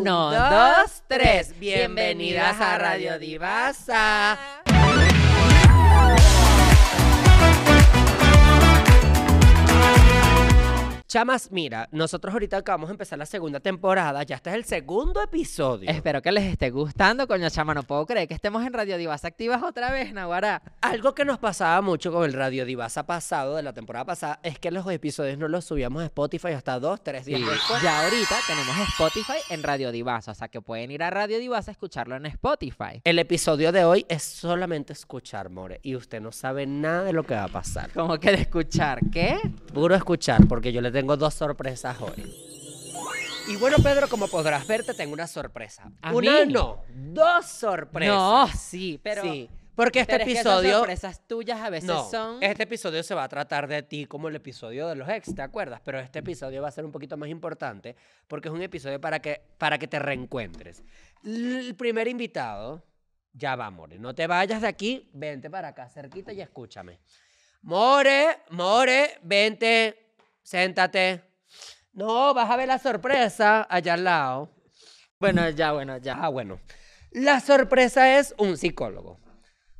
Uno, dos, tres. Bienvenidas a Radio Divasa. Chamas, mira, nosotros ahorita acabamos de empezar la segunda temporada, ya este es el segundo episodio. Espero que les esté gustando, coño chama, no puedo creer que estemos en Radio Divas activas otra vez, Naguará. Algo que nos pasaba mucho con el Radio Divasa pasado, de la temporada pasada, es que los episodios no los subíamos a Spotify hasta dos, tres días después. Ya ahorita tenemos Spotify en Radio Divasa, o sea que pueden ir a Radio Divasa a escucharlo en Spotify. El episodio de hoy es solamente escuchar, More, y usted no sabe nada de lo que va a pasar. Como que de escuchar, ¿qué? Puro escuchar, porque yo le tengo dos sorpresas hoy. Y bueno, Pedro, como podrás ver, te tengo una sorpresa. ¿A una mí? no, dos sorpresas. No, sí, pero... sí, porque este pero es que esas episodio... sorpresas tuyas a veces no, son... este episodio se va a tratar de ti como el episodio de los ex, ¿te acuerdas? Pero este episodio va a ser un poquito más importante porque es un episodio para que, para que te reencuentres. El primer invitado, ya va, More, no te vayas de aquí, vente para acá cerquita y escúchame. More, More, vente, siéntate. No, vas a ver la sorpresa allá al lado. Bueno, ya, bueno, ya. Ah, bueno. La sorpresa es un psicólogo.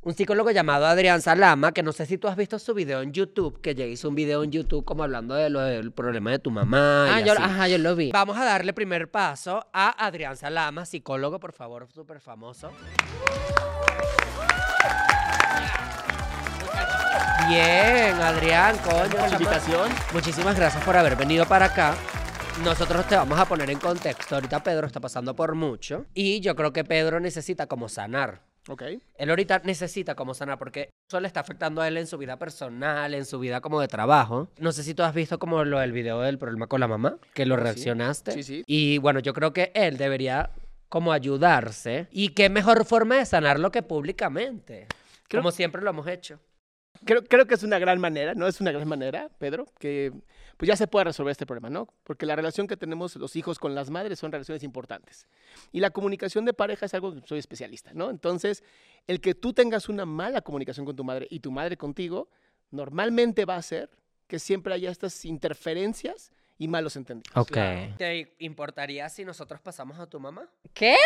Un psicólogo llamado Adrián Salama, que no sé si tú has visto su video en YouTube, que ya hizo un video en YouTube como hablando de lo del problema de tu mamá. Ah, y yo, así. ajá, yo lo vi. Vamos a darle primer paso a Adrián Salama, psicólogo, por favor, súper famoso. Bien, Adrián, coño. por la invitación. Muchísimas gracias por haber venido para acá. Nosotros te vamos a poner en contexto. Ahorita Pedro está pasando por mucho. Y yo creo que Pedro necesita como sanar. Ok. Él ahorita necesita como sanar porque eso le está afectando a él en su vida personal, en su vida como de trabajo. No sé si tú has visto como lo del video del problema con la mamá, que lo Sí. reaccionaste. Sí, sí. Y bueno, yo creo que él debería como ayudarse. Y qué mejor forma de sanarlo que públicamente. Creo- Como siempre lo hemos hecho. Creo, creo que es una gran manera, ¿no? Es una gran manera, Pedro, que pues ya se puede resolver este problema, ¿no? Porque la relación que tenemos los hijos con las madres son relaciones importantes. Y la comunicación de pareja es algo que soy especialista, ¿no? Entonces, el que tú tengas una mala comunicación con tu madre y tu madre contigo, normalmente va a hacer que siempre haya estas interferencias y malos entendidos. Ok. ¿Te importaría si nosotros pasamos a tu mamá? ¿Qué?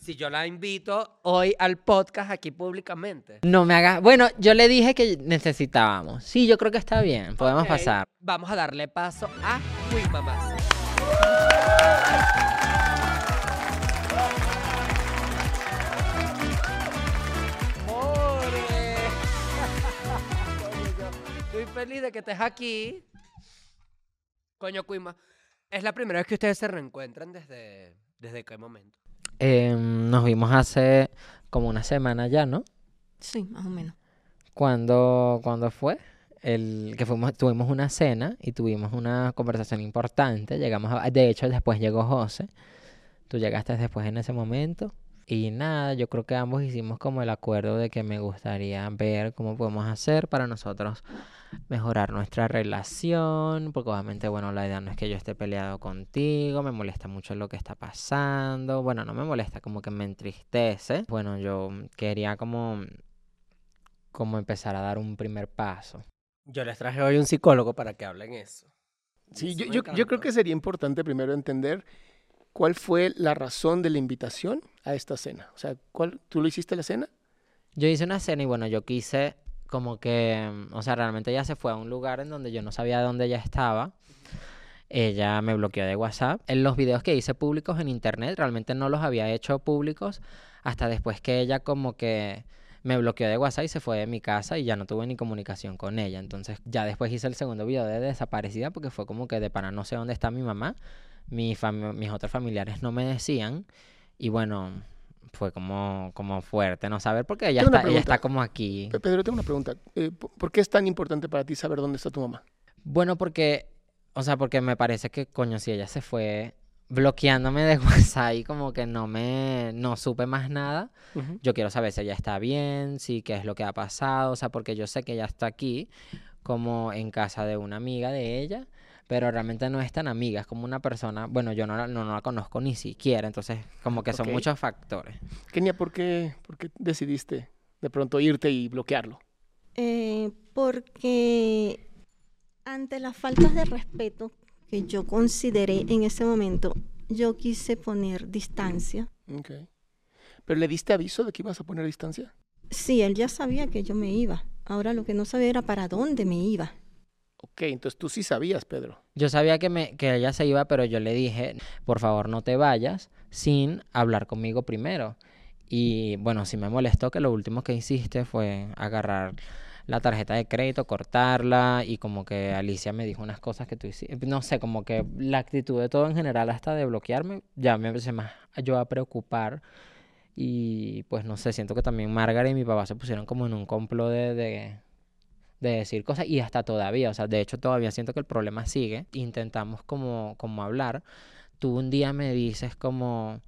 Si yo la invito hoy al podcast aquí públicamente. No me hagas... Bueno, yo le dije que necesitábamos. Sí, yo creo que está bien. Podemos pasar. Vamos a darle paso a Uy Mamás. Estoy feliz de que estés aquí. Coño, Cuima. Es la primera vez que ustedes se reencuentran desde, desde qué momento. Em, nos vimos hace como una semana ya, ¿no? Sí, más o menos. Cuando, cuando fue el que fuimos, tuvimos una cena y tuvimos una conversación importante. Llegamos a- de hecho, después llegó José. Tú llegaste después en ese momento. Y nada, yo creo que ambos hicimos como el acuerdo de que me gustaría ver cómo podemos hacer para nosotros mejorar nuestra relación, porque obviamente, bueno, la idea no es que yo esté peleado contigo, me molesta mucho lo que está pasando, bueno, no me molesta, como que me entristece. Bueno, yo quería como como empezar a dar un primer paso. Yo les traje hoy un psicólogo para que hablen eso. Sí, Eso yo, yo- yo creo que sería importante primero entender cuál fue la razón de la invitación a esta cena. O sea, ¿cuál, ¿tú lo hiciste la cena? Yo hice una cena y bueno, yo quise como que, mm, o sea, realmente ella se fue a un lugar en donde yo no sabía dónde ella estaba. Ella me bloqueó de WhatsApp. En los videos que hice públicos en internet, realmente no los había hecho públicos hasta después que ella como que me bloqueó de WhatsApp y se fue de mi casa y ya no tuve ni comunicación con ella. Entonces ya después hice el segundo video de desaparecida porque fue como que de para no sé dónde está mi mamá. Mis otros familiares no me decían. Y bueno, fue como, como fuerte no saber porque ella está, ella está como aquí. Pe- Pedro, tengo una pregunta. Eh, ¿por qué es tan importante para ti saber dónde está tu mamá? Bueno, porque, o sea, porque me parece que, coño, si ella se fue bloqueándome de WhatsApp y como que no me, no supe más nada, Ujú. yo quiero saber si ella está bien, si qué es lo que ha pasado, o sea, porque yo sé que ella está aquí como en casa de una amiga de ella, pero realmente no es tan amiga, es como una persona, bueno, yo no la, no, no la conozco ni siquiera, entonces como que son muchos factores. Kenia, ¿por qué, por qué decidiste de pronto irte y bloquearlo? Eh, porque ante las faltas de respeto que yo consideré en ese momento, yo quise poner distancia. Ok. ¿Pero le diste aviso de que ibas a poner distancia? Sí, él ya sabía que yo me iba. Ahora lo que no sabía era para dónde me iba. Ok, entonces tú sí sabías, Pedro. Yo sabía que, me, que ella se iba, pero yo le dije, por favor no te vayas sin hablar conmigo primero. Y bueno, sí me molestó que lo último que hiciste fue agarrar la tarjeta de crédito, cortarla y como que Alicia me dijo unas cosas que tú hiciste. No sé, como que la actitud de todo en general hasta de bloquearme ya me empecé más yo a preocupar. Y pues no sé, siento que también Margaret y mi papá se pusieron como en un complot de, de, de decir cosas y hasta todavía, o sea, de hecho todavía siento que el problema sigue. Intentamos como, como hablar. Tú un día me dices como,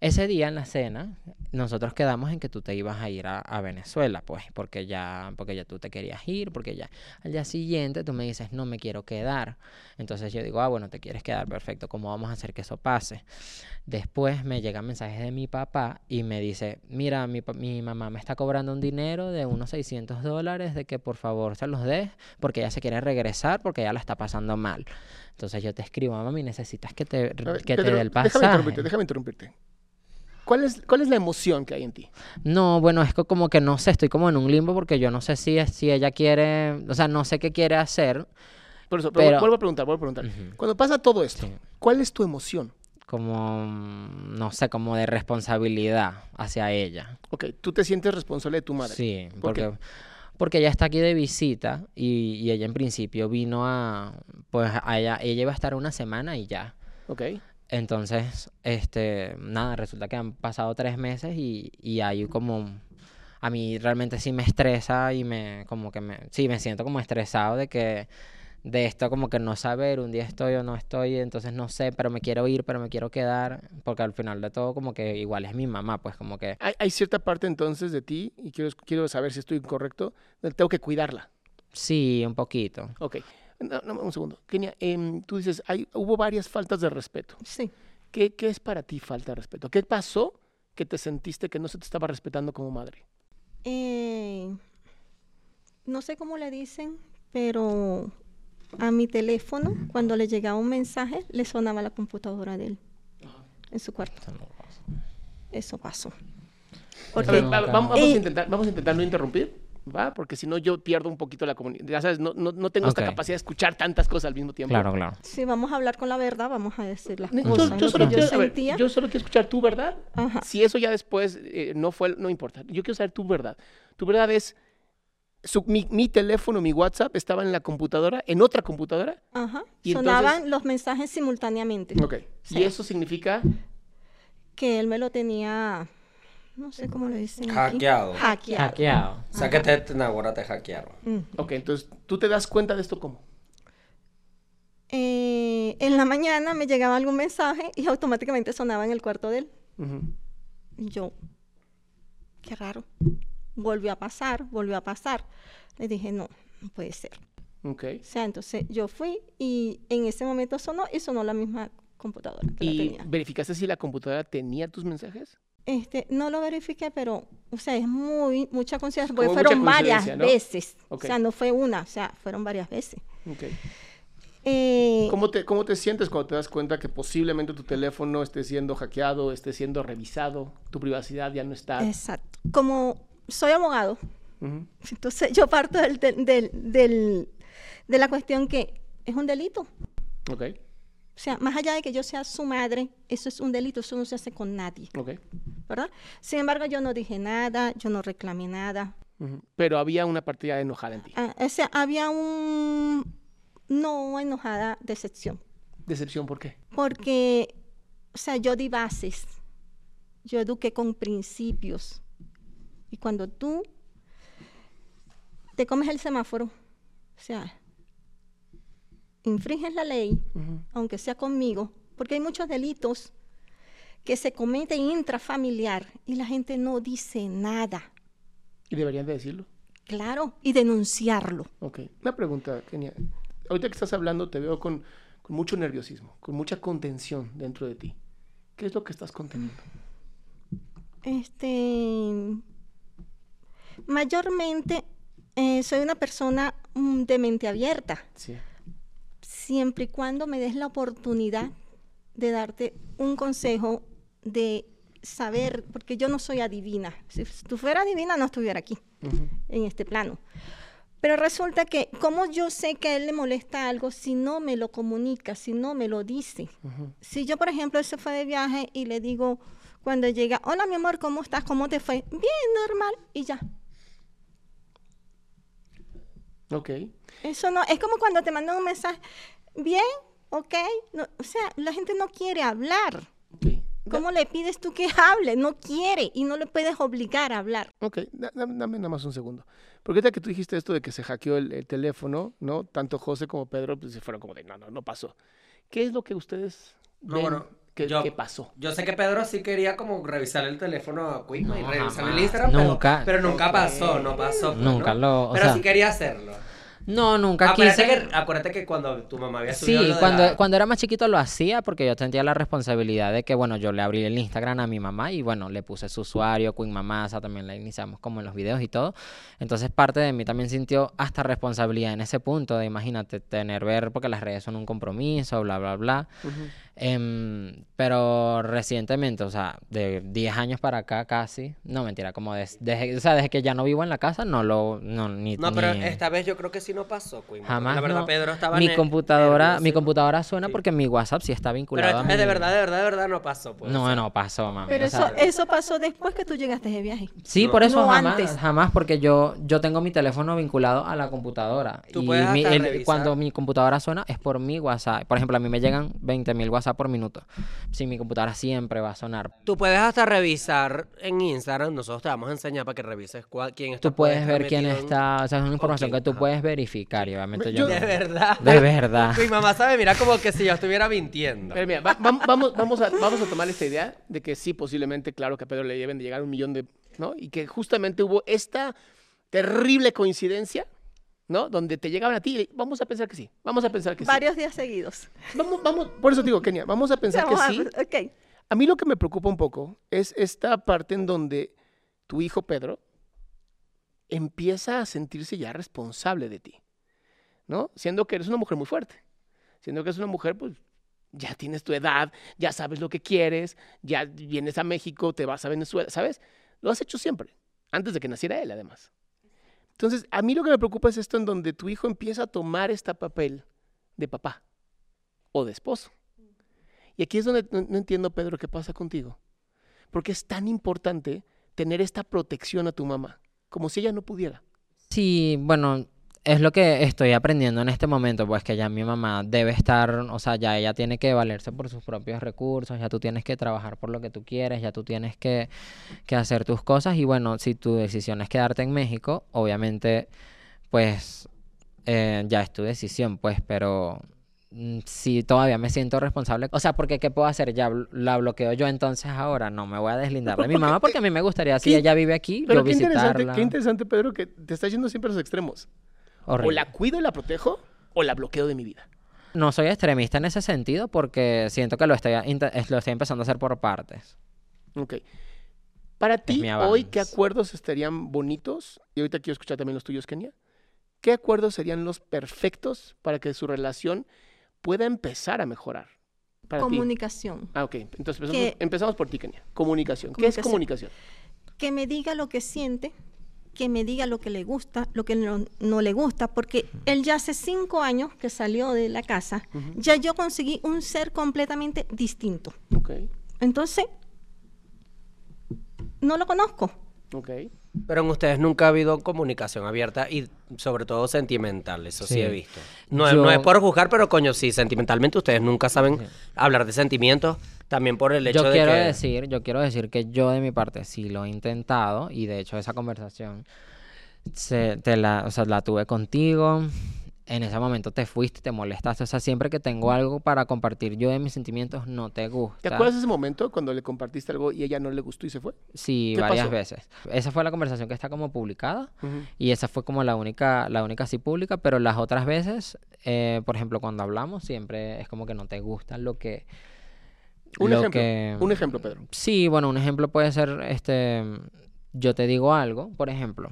ese día en la cena, nosotros quedamos en que tú te ibas a ir a, a Venezuela, pues, porque ya, porque ya tú te querías ir, porque ya al día siguiente tú me dices, no me quiero quedar. Entonces yo digo, ah, bueno, te quieres quedar, perfecto, ¿cómo vamos a hacer que eso pase? Después me llegan mensajes de mi papá y me dice, mira, mi, mi mamá me está cobrando un dinero de unos 600 dólares de que por favor se los des porque ella se quiere regresar porque ella la está pasando mal. Entonces yo te escribo, mami, necesitas que te, que te dé el Déjame pasaje. interrumpirte, déjame interrumpirte. ¿Cuál es, ¿Cuál es la emoción que hay en ti? No, bueno, es como que no sé, estoy como en un limbo porque yo no sé si, si ella quiere, o sea, no sé qué quiere hacer, Por eso, pero vuelvo a preguntar, vuelvo a preguntar. Cuando pasa todo esto, Sí. ¿cuál es tu emoción? como, no sé, como de responsabilidad hacia ella. Ok, tú te sientes responsable de tu madre. Sí, ¿Por qué? porque, porque ella está aquí de visita y, y ella en principio vino a, pues a ella, ella iba a estar una semana y ya. Ok. Entonces, este, nada, resulta que han pasado tres meses y, y hay como, a mí realmente sí me estresa y me, como que me, sí, me siento como estresado de que, de esto como que no saber, un día estoy o no estoy, entonces no sé, pero me quiero ir, pero me quiero quedar, porque al final de todo como que igual es mi mamá, pues como que, Hay, hay cierta parte entonces de ti, y quiero, quiero saber si estoy incorrecto, tengo que cuidarla. sí, un poquito. Ok. No, no, un segundo. Kenia, em, tú dices, hay, hubo varias faltas de respeto. Sí. ¿Qué, ¿Qué es para ti falta de respeto? ¿Qué pasó que te sentiste que no se te estaba respetando como madre? Eh, no sé cómo le dicen, pero a mi teléfono, cuando le llegaba un mensaje, le sonaba la computadora de él en su cuarto. Eso pasó. A Porque ver, va- vamos, vamos a Eh, intentar, vamos a intentar no interrumpir, ¿va? Porque si no yo pierdo un poquito la comunidad. Ya sabes, no, no, no tengo esta capacidad de escuchar tantas cosas al mismo tiempo. Claro, claro. si vamos a hablar con la verdad, vamos a decir las Yo, cosas. yo lo solo yo quiero, a ver, sentía. yo solo quiero escuchar tu verdad. Ajá. Si eso ya después eh, no fue, no importa. Yo quiero saber tu verdad. Tu verdad es, su- mi, mi teléfono, mi WhatsApp estaba en la computadora, en otra computadora. Ajá. Y Sonaban entonces- los mensajes simultáneamente. Ok. Sí. Y eso significa, Que él me lo tenía, no sé cómo le dicen. aquí. Hackeado. Hackeado. Hackeado. O sea que te, ahora te hackearon. Mm. ok, entonces tú te das cuenta de esto cómo. Eh, en la mañana me llegaba algún mensaje y automáticamente sonaba en el cuarto de él. Y yo, qué raro. Volvió a pasar, volvió a pasar. Le dije, no, no puede ser. Ok. O sea, entonces yo fui y en ese momento sonó y sonó la misma computadora que la ¿Y tenía. verificaste si la computadora tenía tus mensajes? Este, no lo verifiqué, pero, o sea, es muy, mucha coincidencia, Como porque fueron varias veces. O sea, no fue una, o sea, fueron varias veces. Eh, ¿Cómo te, ¿Cómo te sientes cuando te das cuenta que posiblemente tu teléfono esté siendo hackeado, esté siendo revisado, tu privacidad ya no está? Exacto. Como soy abogado, entonces yo parto del, del, del- de la cuestión que es un delito. O sea, más allá de que yo sea su madre, eso es un delito, eso no se hace con nadie, ok. ¿verdad? Sin embargo, yo no dije nada, yo no reclamé nada. Ujú. Pero había una partida enojada en ti. Ah, o sea, había un, no enojada, decepción. ¿Decepción por qué? Porque, o sea, yo di bases, yo eduqué con principios. Y cuando tú te comes el semáforo, o sea, infringes la ley, aunque sea conmigo, porque hay muchos delitos que se cometen intrafamiliar y la gente no dice nada. ¿Y deberían de decirlo? Claro, y denunciarlo. Ok. Una pregunta, Kenia. Ahorita que estás hablando te veo con, con mucho nerviosismo, con mucha contención dentro de ti. ¿Qué es lo que estás conteniendo? Este, mayormente eh, soy una persona mm, de mente abierta, Sí. Siempre y cuando me des la oportunidad de darte un consejo de saber, porque yo no soy adivina. Si tú fueras adivina, no estuviera aquí, en este plano. Pero resulta que, como yo sé que a él le molesta algo si no me lo comunica, si no me lo dice? Si yo, por ejemplo, él se fue de viaje y le digo cuando llega, hola mi amor, ¿cómo estás? ¿Cómo te fue? Bien, normal, y ya. Ok. Eso no, es como cuando te mandan un mensaje, bien, ok. No, o sea, la gente no quiere hablar. ok. ¿Cómo le pides tú que hable? No quiere y no le puedes obligar a hablar. Ok, da- dame, dame nada más un segundo. Porque ahorita que tú dijiste esto de que se hackeó el, el teléfono, ¿no? Tanto José como Pedro pues, se fueron como de, no, no, no pasó. ¿Qué es lo que ustedes No, ven bueno, que, yo- pasó? Yo sé que Pedro sí quería como revisar el teléfono a Quisma y No, revisar el. Instagram, pero- Nunca. pero, nunca pasó, no pasó. pues, Nunca ¿no? lo- o Pero sea- sí quería hacerlo. No, nunca Acuérdate quise. que, acuérdate que cuando tu mamá había Sí, subido lo de cuando, la- cuando era más chiquito lo hacía porque yo sentía la responsabilidad de que, bueno, yo le abrí el Instagram a mi mamá y, bueno, le puse su usuario, Queen Mamasa, también la iniciamos como en los videos y todo. Entonces, parte de mí también sintió hasta responsabilidad en ese punto de, imagínate, tener ver, porque las redes son un compromiso, bla, bla, bla. Em, pero recientemente, o sea, de 10 años para acá casi, no mentira, como des- desde, o sea, desde que ya no vivo en la casa, no lo, no, ni, No, pero ni- esta vez yo creo que sí no pasó, Quisma. Jamás. La verdad, no. Pedro estaba mi ne- computadora, nervioso. mi computadora suena Sí. porque mi WhatsApp sí está Pero vinculado esta a mi... de verdad, de verdad, de verdad no pasó. Pues, o No, sea. no pasó, mami. Pero o eso, sea, eso pasó después que tú llegaste de viaje. Sí, No. por eso No jamás, antes. jamás, porque yo, yo tengo mi teléfono vinculado a la computadora. Tú y puedes mi- hasta el- revisar. cuando mi computadora suena es por mi WhatsApp. Por ejemplo, a mí me llegan 20.000 WhatsApp por minuto. Sí, mi computadora siempre va a sonar. Tú puedes hasta revisar en Instagram, nosotros te vamos a enseñar para que revises cuál, quién está Tú puedes ver quién está, o sea, es una información quién, que tú ajá. puedes verificar y obviamente yo... Yo- De no. verdad. De verdad. Mi mamá sabe, mira como que si yo estuviera mintiendo. Pero mira, va- vam- vamos, vamos, a, vamos a tomar esta idea de que sí, posiblemente, claro, que a Pedro le deben de llegar un millón de, ¿no? Y que justamente hubo esta terrible coincidencia, ¿no? Donde te llegaban a ti. Vamos a pensar que sí. Vamos a pensar que sí. Varios días seguidos. Vamos, vamos, por eso digo, Kenia, vamos a pensar que a- sí. ok. A mí lo que me preocupa un poco es esta parte en donde tu hijo Pedro empieza a sentirse ya responsable de ti, ¿no? Siendo que eres una mujer muy fuerte, siendo que eres una mujer, pues ya tienes tu edad, ya sabes lo que quieres, ya vienes a México, te vas a Venezuela, ¿sabes? Lo has hecho siempre, antes de que naciera él, además. Entonces, a mí lo que me preocupa es esto en donde tu hijo empieza a tomar este papel de papá o de esposo. Y aquí es donde no, entiendo, Pedro, qué pasa contigo. Porque es tan importante tener esta protección a tu mamá, como si ella no pudiera. Sí, bueno, es lo que estoy aprendiendo en este momento, pues que ya mi mamá debe estar, o sea, ya ella tiene que valerse por sus propios recursos, ya tú tienes que trabajar por lo que tú quieres, ya tú tienes que, que hacer tus cosas y bueno, si tu decisión es quedarte en México, obviamente, pues eh, ya es tu decisión, pues, pero mm, sí todavía me siento responsable. O sea, porque ¿qué puedo hacer? Ya la bloqueo yo entonces ahora, no me voy a deslindar de mi mamá porque a mí me gustaría, si ella vive aquí, Pero yo qué interesante, qué interesante, Pedro, que te estás yendo siempre a los extremos. O la cuido y la protejo, o la bloqueo de mi vida. No soy extremista en ese sentido porque siento que lo estoy, lo estoy empezando a hacer por partes. Ok. Para ti, hoy, ¿qué acuerdos estarían bonitos? Y ahorita quiero escuchar también los tuyos, Kenia. ¿Qué acuerdos serían los perfectos para que su relación pueda empezar a mejorar? Para ti. Comunicación. Ah, ok. Entonces empezamos, Que- empezamos por ti, Kenia. Comunicación. ¿Qué es Comunicación. comunicación? Que me diga lo que siente, que me diga lo que le gusta, lo que no, no le gusta, porque él ya hace cinco años que salió de la casa, ya yo conseguí un ser completamente distinto. Ok. Entonces, no lo conozco. Ok. Pero en ustedes nunca ha habido comunicación abierta y sobre todo sentimental, eso sí, Sí. he visto. No, es- Yo- no es por juzgar, pero coño, sí, sentimentalmente ustedes nunca saben hablar de sentimientos, también por el hecho Yo de quiero que... decir, yo quiero decir que yo de mi parte sí lo he intentado y de hecho esa conversación se, te la, o sea, la tuve contigo. En ese momento te fuiste, te molestaste. O sea, siempre que tengo algo para compartir yo de mis sentimientos, no te gusta. ¿Te acuerdas de ese momento cuando le compartiste algo y ella no le gustó y se fue? Sí, ¿Qué varias pasó? veces. Esa fue la conversación que está como publicada. Y esa fue como la única, la única así pública, pero las otras veces, eh, por ejemplo, cuando hablamos, siempre es como que no te gusta lo que... Un lo ejemplo. que- Un ejemplo, Pedro. Sí, bueno, un ejemplo puede ser, este, yo te digo algo, por ejemplo,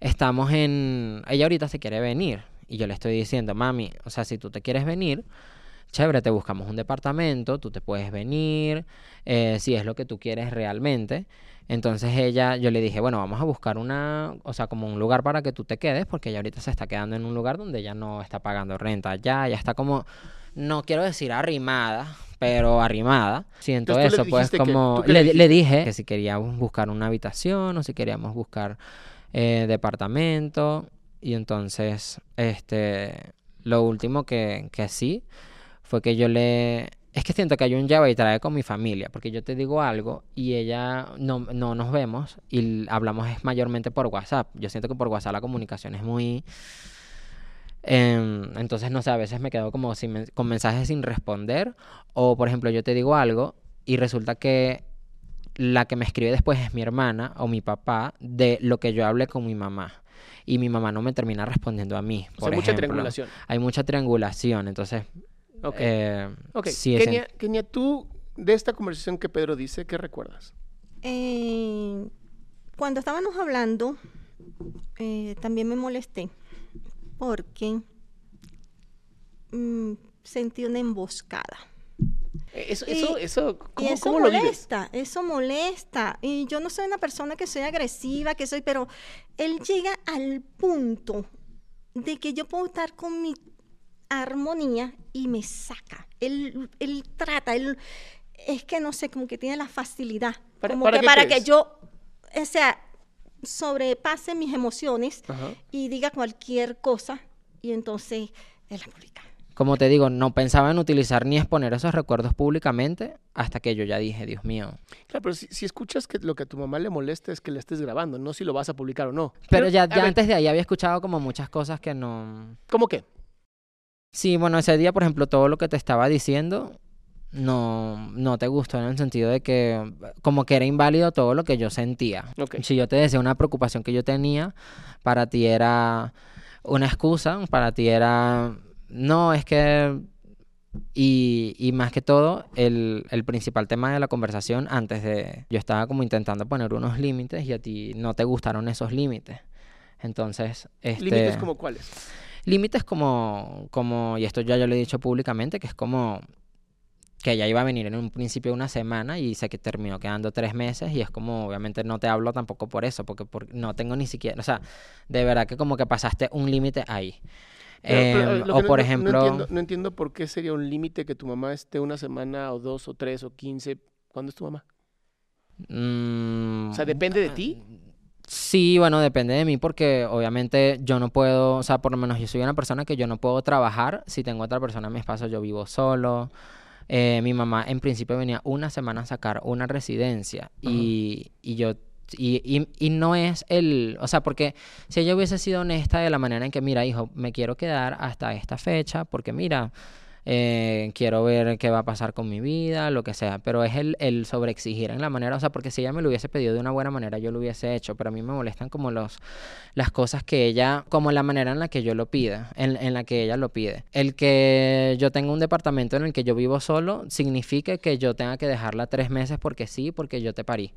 estamos en, ella ahorita se quiere venir y yo le estoy diciendo, mami, o sea, si tú te quieres venir, chévere, te buscamos un departamento, tú te puedes venir, eh, si es lo que tú quieres realmente. Entonces ella, yo le dije, bueno, vamos a buscar una, o sea, como un lugar para que tú te quedes, porque ella ahorita se está quedando en un lugar donde ella no está pagando renta, ya, ya está como, no quiero decir arrimada, pero arrimada. Siento Entonces, eso, pues que- como ¿tú qué le dije que si queríamos buscar una habitación o si queríamos buscar eh, departamento. Y entonces, este, lo último que, que sí fue que yo le... Es que siento que hay un lleva y trae con mi familia, porque yo te digo algo y ella no, no nos vemos y hablamos es mayormente por WhatsApp. Yo siento que por WhatsApp la comunicación es muy... em, entonces, no sé, a veces me quedo como sin con mensajes sin responder o, por ejemplo, yo te digo algo y resulta que la que me escribe después es mi hermana o mi papá de lo que yo hablé con mi mamá. Y mi mamá no me termina respondiendo a mí. O por sea, mucha ejemplo. triangulación. Hay mucha triangulación, entonces... Ok. eh, ok. sí es en- Kenia, Kenia, tú, de esta conversación que Pedro dice, ¿qué recuerdas? Eh, cuando estábamos hablando, eh, también me molesté porque mm, sentí una emboscada. Eso, Y- eso, eso, Y ¿cómo, eso cómo lo vives? molesta, eso molesta. Y yo no soy una persona que soy agresiva, que soy, pero él llega al punto de que yo puedo estar con mi armonía y me saca. Él, él trata, él es que no sé, como que tiene la facilidad. ¿Para- como para que qué para que yo, o sea, sobrepase mis emociones Ajá. y diga cualquier cosa y entonces él la publica. Como te digo, no pensaba en utilizar ni exponer esos recuerdos públicamente hasta que yo ya dije, Dios mío. Claro, pero si, si escuchas que lo que a tu mamá le molesta es que le estés grabando, no si lo vas a publicar o no. Pero ya, ver, antes de ahí había escuchado como muchas cosas que no... ¿Cómo qué? Sí, bueno, ese día, por ejemplo, todo lo que te estaba diciendo no, no te gustó en el sentido de que como que era inválido todo lo que yo sentía. Si yo te decía una preocupación que yo tenía, para ti era una excusa, para ti era, no, es que... Y, y más que todo, el, el principal tema de la conversación antes de... Yo estaba como intentando poner unos límites y a ti no te gustaron esos límites. Entonces, este... ¿Límites como cuáles? Límites como, como, y esto ya yo lo he dicho públicamente, que es como que ella iba a venir en un principio una semana y sé que terminó quedando tres meses y es como, obviamente no te hablo tampoco por eso, porque por- no tengo ni siquiera, o sea, de verdad que como que pasaste un límite ahí. Pero- pero, Em, o no- por ejemplo, No entiendo, no entiendo por qué sería un límite que tu mamá esté una semana o dos o tres o quince. ¿Cuándo es tu mamá? mm, O sea, ¿depende de ti? Sí, bueno, depende de mí porque obviamente yo no puedo, o sea, por lo menos yo soy una persona que yo no puedo trabajar si tengo otra persona en mi espacio, yo vivo solo. Eh, mi mamá en principio venía una semana a sacar una residencia y, y yo, y, y, y no es el, o sea, porque si ella hubiese sido honesta de la manera en que, mira, hijo, me quiero quedar hasta esta fecha porque, mira, eh, quiero ver qué va a pasar con mi vida, lo que sea, pero es el, el sobreexigir en la manera, o sea, porque si ella me lo hubiese pedido de una buena manera, yo lo hubiese hecho, pero a mí me molestan como los, las cosas que ella, como la manera en la que yo lo pida, en, en la que ella lo pide. El que yo tenga un departamento en el que yo vivo solo, significa que yo tenga que dejarla tres meses porque sí, porque yo te parí.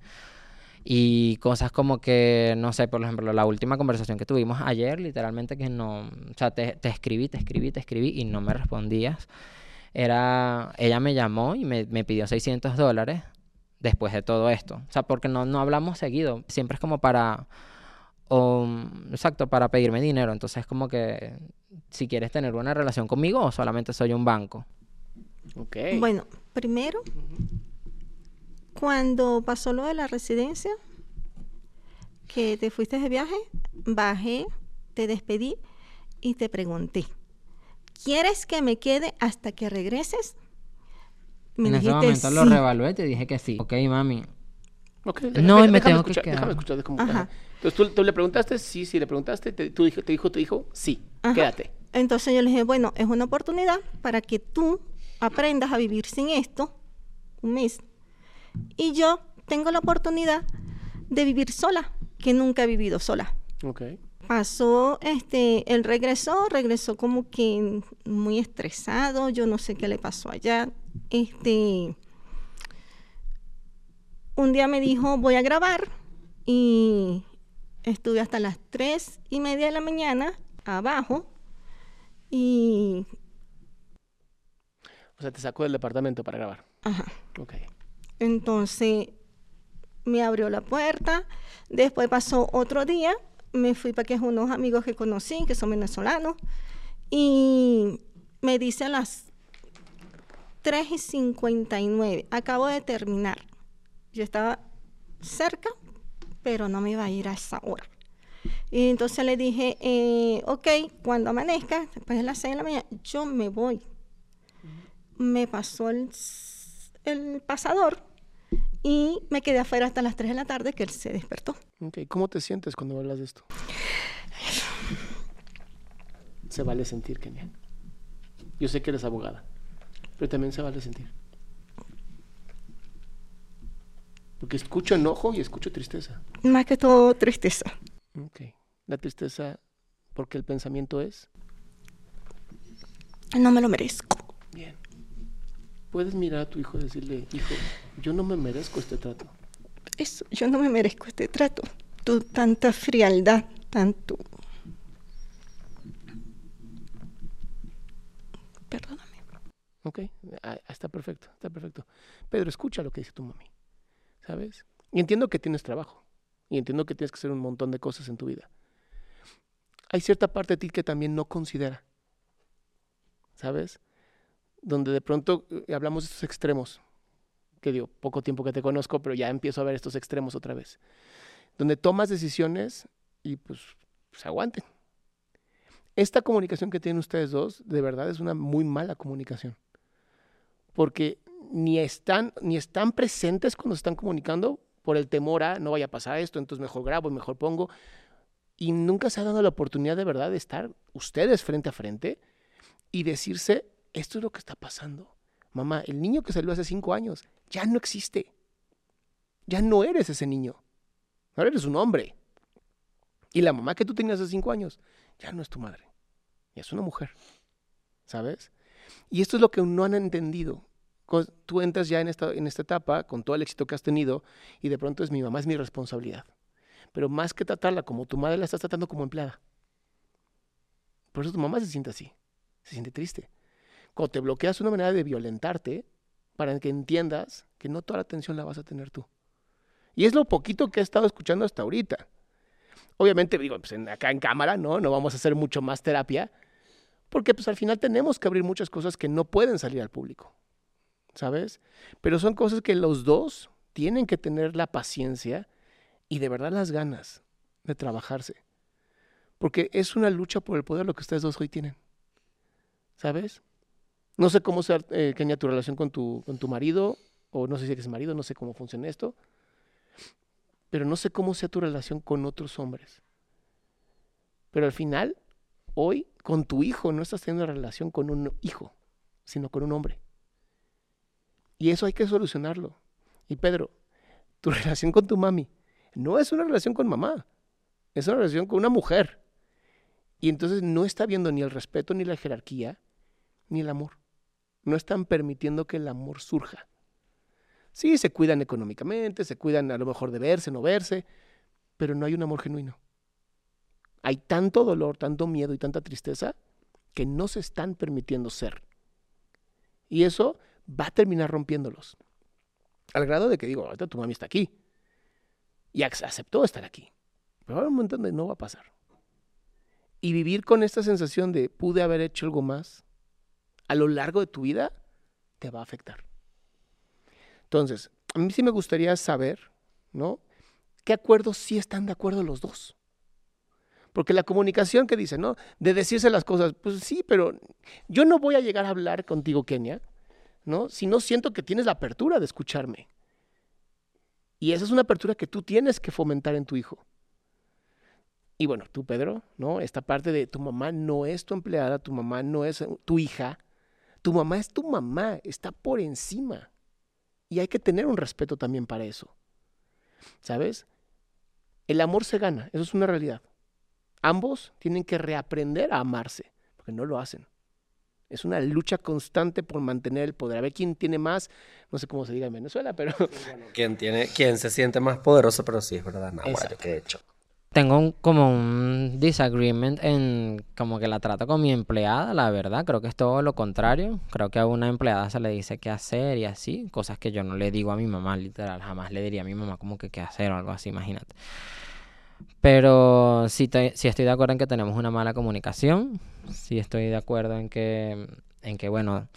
Y cosas como que, no sé, por ejemplo, la última conversación que tuvimos ayer, literalmente que no, o sea, te, te escribí, te escribí, te escribí y no me respondías. Era, ella me llamó y me, me pidió 600 dólares después de todo esto. O sea, porque no, no hablamos seguido, siempre es como para, o, exacto, para pedirme dinero. Entonces, como que si quieres tener una relación conmigo o solamente soy un banco. Ok. Bueno, primero, cuando pasó lo de la residencia, que te fuiste de viaje, bajé, te despedí y te pregunté, ¿quieres que me quede hasta que regreses? Me en ese momento lo sí. revalué y te dije que sí. Ok, mami. Ok, No, y me déjame tengo que escuchar, quedar. Déjame escuchar. ajá. Entonces tú, tú le preguntaste, sí, sí, le preguntaste, te, tú dijo, te dijo, te dijo, sí, Ajá. quédate. Entonces yo le dije, bueno, es una oportunidad para que tú aprendas a vivir sin esto un mes. Y yo tengo la oportunidad de vivir sola, que nunca he vivido sola. Ok. Pasó, este, él regresó, regresó como que muy estresado, yo no sé qué le pasó allá. Este, un día me dijo, voy a grabar y estuve hasta las tres y media de la mañana abajo y O sea, te sacó del departamento para grabar. Ajá. Ok. Entonces me abrió la puerta. Después pasó otro día. Me fui para que unos amigos que conocí, que son venezolanos. Y me dice a las 3 y 59. Acabo de terminar. Yo estaba cerca, pero no me iba a ir a esa hora. Y entonces le dije, eh, ok, cuando amanezca, después de las 6 de la mañana, yo me voy. Me pasó el, el pasador y me quedé afuera hasta las 3 de la tarde que él se despertó. Ok, ¿Cómo te sientes cuando hablas de esto? Se vale sentir, Kenia. Yo sé que eres abogada, pero también se vale sentir. Porque escucho enojo y escucho tristeza. Más que todo tristeza. Ok. La tristeza, porque el pensamiento es. No me lo merezco. Bien. Puedes mirar a tu hijo y decirle, hijo, yo no me merezco este trato. Eso, yo no me merezco este trato. Tu tanta frialdad, tanto. Perdóname. Ok, ah, está perfecto, está perfecto. Pedro, escucha lo que dice tu mami, ¿sabes? Y entiendo que tienes trabajo, y entiendo que tienes que hacer un montón de cosas en tu vida. Hay cierta parte de ti que también no considera, ¿sabes? Donde de pronto eh, hablamos de estos extremos, que digo, poco tiempo que te conozco, pero ya empiezo a ver estos extremos otra vez, donde tomas decisiones y pues se aguanten. Esta comunicación que tienen ustedes dos, de verdad, es una muy mala comunicación. Porque ni están, ni están presentes cuando se están comunicando por el temor a no vaya a pasar esto, entonces mejor grabo mejor pongo. Y nunca se ha dado la oportunidad de verdad de estar ustedes frente a frente y decirse, esto es lo que está pasando. Mamá, el niño que salió hace cinco años ya no existe. Ya no eres ese niño. Ahora eres un hombre. Y la mamá que tú tenías hace cinco años ya no es tu madre. Ya es una mujer. ¿Sabes? Y esto es lo que no han entendido. Tú entras ya en esta, en esta etapa con todo el éxito que has tenido y de pronto es mi mamá, es mi responsabilidad. Pero más que tratarla como tu madre, la estás tratando como empleada. Por eso tu mamá se siente así, se siente triste. Te bloqueas una manera de violentarte para que entiendas que no toda la atención la vas a tener tú. Y es lo poquito que he estado escuchando hasta ahorita. Obviamente, digo, pues acá en cámara, ¿no? No vamos a hacer mucho más terapia, porque pues al final tenemos que abrir muchas cosas que no pueden salir al público, ¿sabes? Pero son cosas que los dos tienen que tener la paciencia y de verdad las ganas de trabajarse. Porque es una lucha por el poder lo que ustedes dos hoy tienen, ¿sabes? No sé cómo sea, eh, tu relación con tu, con tu marido, o no sé si eres marido, no sé cómo funciona esto, pero no sé cómo sea tu relación con otros hombres. Pero al final, hoy, con tu hijo, no estás teniendo relación con un hijo, sino con un hombre. Y eso hay que solucionarlo. Y Pedro, tu relación con tu mami no es una relación con mamá, es una relación con una mujer. Y entonces no está viendo ni el respeto, ni la jerarquía, ni el amor. No están permitiendo que el amor surja. Sí, se cuidan económicamente, se cuidan a lo mejor de verse, no verse, pero no hay un amor genuino. Hay tanto dolor, tanto miedo y tanta tristeza que no se están permitiendo ser. Y eso va a terminar rompiéndolos. Al grado de que digo, ahorita tu mami está aquí. Y ac- aceptó estar aquí. Pero haber un montón de no va a pasar. Y vivir con esta sensación de pude haber hecho algo más a lo largo de tu vida te va a afectar. Entonces, a mí sí me gustaría saber, ¿no? ¿Qué acuerdos sí están de acuerdo los dos? Porque la comunicación que dice, ¿no? De decirse las cosas, pues sí, pero yo no voy a llegar a hablar contigo, Kenia, ¿no? Si no siento que tienes la apertura de escucharme. Y esa es una apertura que tú tienes que fomentar en tu hijo. Y bueno, tú, Pedro, ¿no? Esta parte de tu mamá no es tu empleada, tu mamá no es eh, tu hija, tu mamá es tu mamá, está por encima. Y hay que tener un respeto también para eso. ¿Sabes? El amor se gana, eso es una realidad. Ambos tienen que reaprender a amarse, porque no lo hacen. Es una lucha constante por mantener el poder. A ver quién tiene más, no sé cómo se diga en Venezuela, pero ¿Quién, tiene, ¿Quién se siente más poderoso? Pero sí, es verdad, no, Exacto. qué hecho. Tengo un- como un disagreement en como que la trato con mi empleada, la verdad. Creo que es todo lo contrario. Creo que a una empleada se le dice qué hacer y así. Cosas que yo no le digo a mi mamá, literal. Jamás le diría a mi mamá como que qué hacer o algo así, imagínate. Pero sí, estoy de acuerdo en que tenemos una mala comunicación. Sí estoy de acuerdo en que, en que, bueno,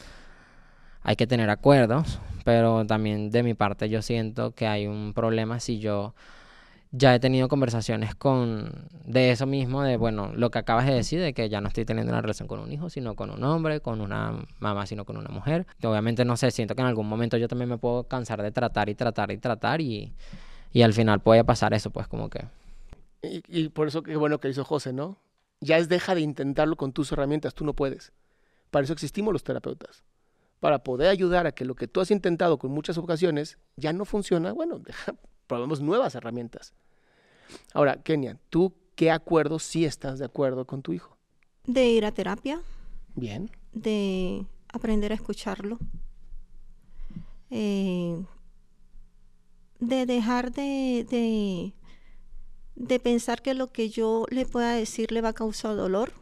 hay que tener acuerdos. Pero también de mi parte yo siento que hay un problema si yo ya he tenido conversaciones con de eso mismo, de bueno, lo que acabas de decir, de que ya no estoy teniendo una relación con un hijo, sino con un hombre, con una mamá, sino con una mujer. Que obviamente no sé, siento que en algún momento yo también me puedo cansar de tratar y tratar y tratar y, y al final puede pasar eso, pues como que... Y, por eso qué bueno que hizo José, ¿no? Ya es deja de intentarlo con tus herramientas, tú no puedes. Para eso existimos los terapeutas. Para poder ayudar a que lo que tú has intentado con muchas ocasiones ya no funciona, bueno, deja, probemos nuevas herramientas. Ahora, Kenia, ¿tú qué acuerdo sí estás de acuerdo con tu hijo? De ir a terapia, Bien. de aprender a escucharlo, eh, de dejar de, de, de pensar que lo que yo le pueda decir le va a causar dolor,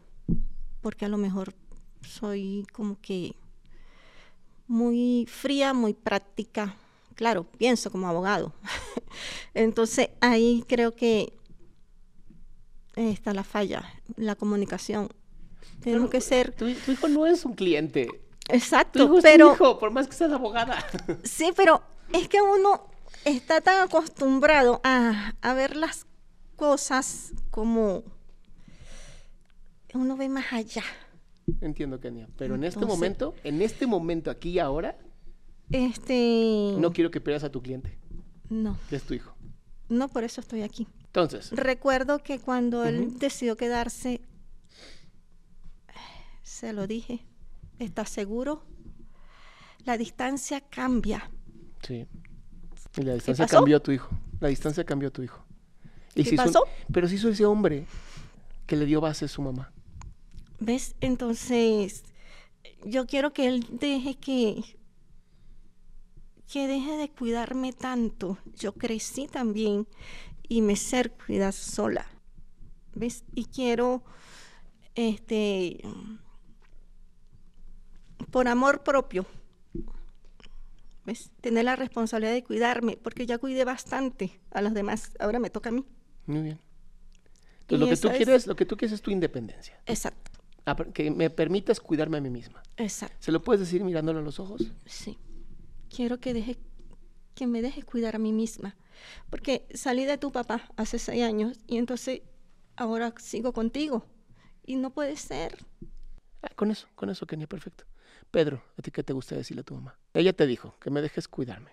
porque a lo mejor soy como que muy fría, muy práctica. Claro, pienso como abogado. Entonces ahí creo que está la falla, la comunicación. Tenemos que ser Tu, tu hijo no es un cliente. Tu exacto, hijo es pero tu hijo, por más que seas abogada. sí, pero es que uno está tan acostumbrado a, a ver las cosas como uno ve más allá. Entiendo, Kenia. Pero en este momento, en este momento, aquí y ahora, Este no quiero que pierdas a tu cliente, no, que es tu hijo. no por eso estoy aquí. Entonces, Recuerdo que cuando él decidió quedarse, se lo dije, ¿estás seguro? La distancia cambia. sí. Y la distancia cambió a tu hijo. La distancia cambió a tu hijo. Y ¿Qué un- pasó? pero se hizo ese hombre que le dio base a su mamá. ¿Ves? Entonces, yo quiero que él deje que que deje de cuidarme tanto. Yo crecí también y me sé cuidar sola. ¿Ves? Y quiero este por amor propio. ¿Ves? Tener la responsabilidad de cuidarme, porque ya cuidé bastante a los demás. Ahora me toca a mí. Muy bien. Y Entonces, lo que tú es- quieres, lo que tú quieres es tu independencia. Exacto, Que me permitas cuidarme a mí misma. exacto. ¿Se lo puedes decir mirándolo a los ojos? Sí. Quiero que deje, que me dejes cuidar a mí misma. Porque salí de tu papá hace seis años y entonces ahora sigo contigo. Y no puede ser. Ah, con eso, con eso, Kenia, perfecto. Pedro, ¿a ti qué te gusta decirle a tu mamá? Ella te dijo que me dejes cuidarme.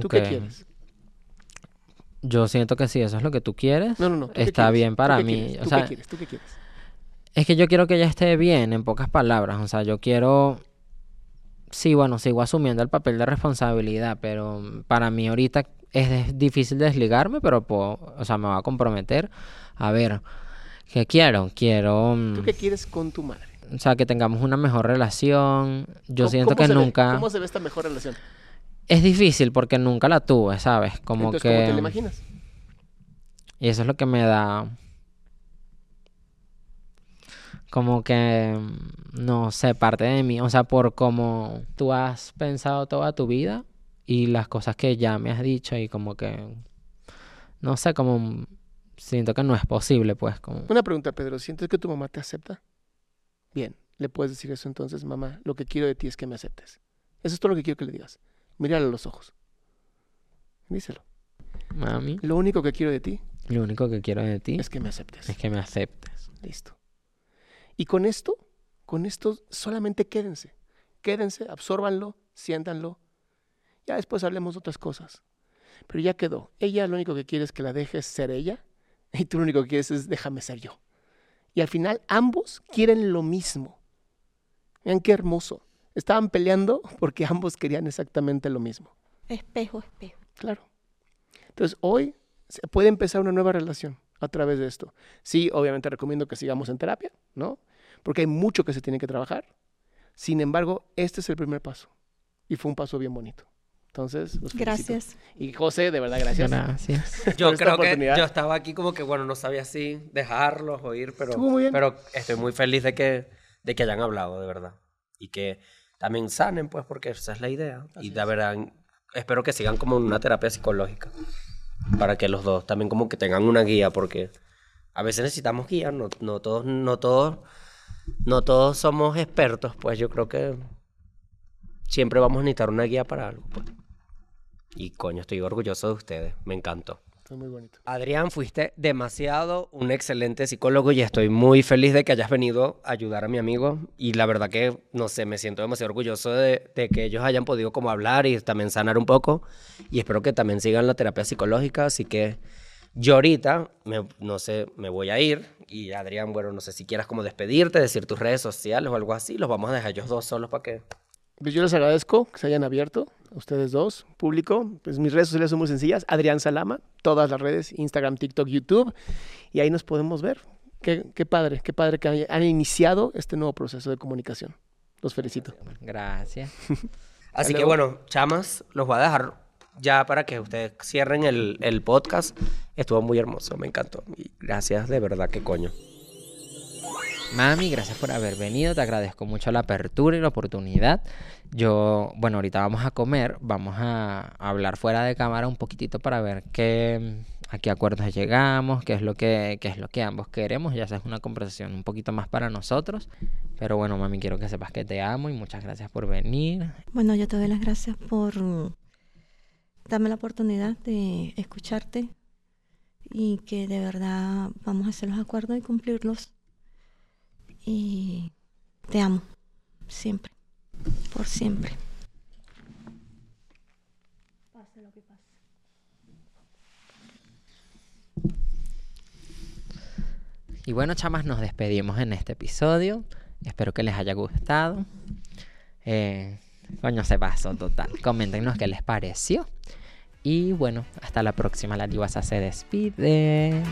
¿Tú qué quieres? Yo siento que si eso es lo que tú quieres, No, no, no. ¿tú qué está quieres? bien ¿Tú para qué mí. quieres? O ¿Tú sea, qué quieres? ¿Tú qué quieres? Es que yo quiero que ella esté bien, en pocas palabras. O sea, yo quiero. Sí, bueno, sigo asumiendo el papel de responsabilidad, pero para mí ahorita es difícil desligarme, pero puedo, o sea, me va a comprometer. A ver, ¿qué quiero? Quiero. mm, ¿Tú qué quieres con tu madre? O sea, que tengamos una mejor relación. Yo ¿Cómo- siento que ve? nunca. ¿Cómo se ve esta mejor relación? Es difícil porque nunca la tuve, ¿sabes? Como Entonces, que. ¿cómo te la imaginas? Y eso es lo que me da. Como que. mm, No sé, parte de mí. O sea, por cómo tú has pensado toda tu vida y las cosas que ya me has dicho y como que. No sé, como. mm, Siento que no es posible, pues. Como... Una pregunta, Pedro. ¿Sientes que tu mamá te acepta? Bien, le puedes decir eso entonces, mamá. Lo que quiero de ti es que me aceptes. Eso es todo lo que quiero que le digas. Mírale a los ojos. Díselo. Mami, Lo único que quiero de ti lo único que quiero de ti es que me aceptes. es que me aceptes. Listo. Y con esto, con esto solamente quédense. Quédense, absórbanlo, siéntanlo. Ya después hablemos de otras cosas. Pero ya quedó. Ella lo único que quiere es que la dejes ser ella. Y tú lo único que quieres es déjame ser yo. Y al final ambos quieren lo mismo. Vean qué hermoso. Estaban peleando porque ambos querían exactamente lo mismo. Espejo, espejo. Claro. Entonces, hoy se puede empezar una nueva relación a través de esto. Sí, obviamente recomiendo que sigamos en terapia, ¿no? Porque hay mucho que se tiene que trabajar. Sin embargo, este es el primer paso. Y fue un paso bien bonito. Entonces, los. Gracias. Y José, de verdad, gracias. Gracias. Yo creo que oportunidad. yo estaba aquí como que, bueno, no sabía si dejarlos o ir, pero, Estuvo muy bien. pero estoy muy feliz de que, de que hayan hablado, de verdad. Y que también sanen, pues, porque esa es la idea. y de verdad, espero que sigan como una terapia psicológica. Para que los dos también como que tengan una guía, porque a veces necesitamos guía, no, no todos, no todos, no todos somos expertos, pues yo creo que siempre vamos a necesitar una guía para algo, pues. Y coño, estoy orgulloso de ustedes, me encantó. Adrián, fuiste demasiado un excelente psicólogo y estoy muy feliz de que hayas venido a ayudar a mi amigo. Y la verdad que, no sé, me siento demasiado orgulloso de, que ellos hayan podido como hablar y también sanar un poco. Y espero que también sigan la terapia psicológica. Así que yo ahorita, no sé, me voy a ir. Y Adrián, bueno, no sé si quieras como despedirte, decir tus redes sociales o algo así. Los vamos a dejar ellos dos solos para que... Pues yo les agradezco que se hayan abierto, a ustedes dos, público. Pues mis redes sociales son muy sencillas. Adrián Salama, todas las redes, Instagram, TikTok, YouTube. Y ahí nos podemos ver. Qué, qué padre, qué padre que han iniciado este nuevo proceso de comunicación. Los felicito. Gracias. Así que bueno, chamas, los voy a dejar ya para que ustedes cierren el, el podcast. Estuvo muy hermoso, me encantó. Y gracias de verdad, qué coño. Mami, gracias por haber venido. Te agradezco mucho la apertura y la oportunidad. Yo, bueno, ahorita vamos a comer, vamos a hablar fuera de cámara un poquitito para ver qué, a qué acuerdos llegamos, qué es lo que, qué es lo que ambos queremos. Ya es una conversación un poquito más para nosotros. Pero bueno, mami, quiero que sepas que te amo y muchas gracias por venir. Bueno, yo te doy las gracias por darme la oportunidad de escucharte y que de verdad vamos a hacer los acuerdos y cumplirlos. Y te amo, siempre, por siempre. Pase lo que pase. Y bueno, chamas, nos despedimos en este episodio. Espero que les haya gustado. Eh, coño, se pasó total. Coméntenos qué les pareció. Y bueno, hasta la próxima. La divasa se despide.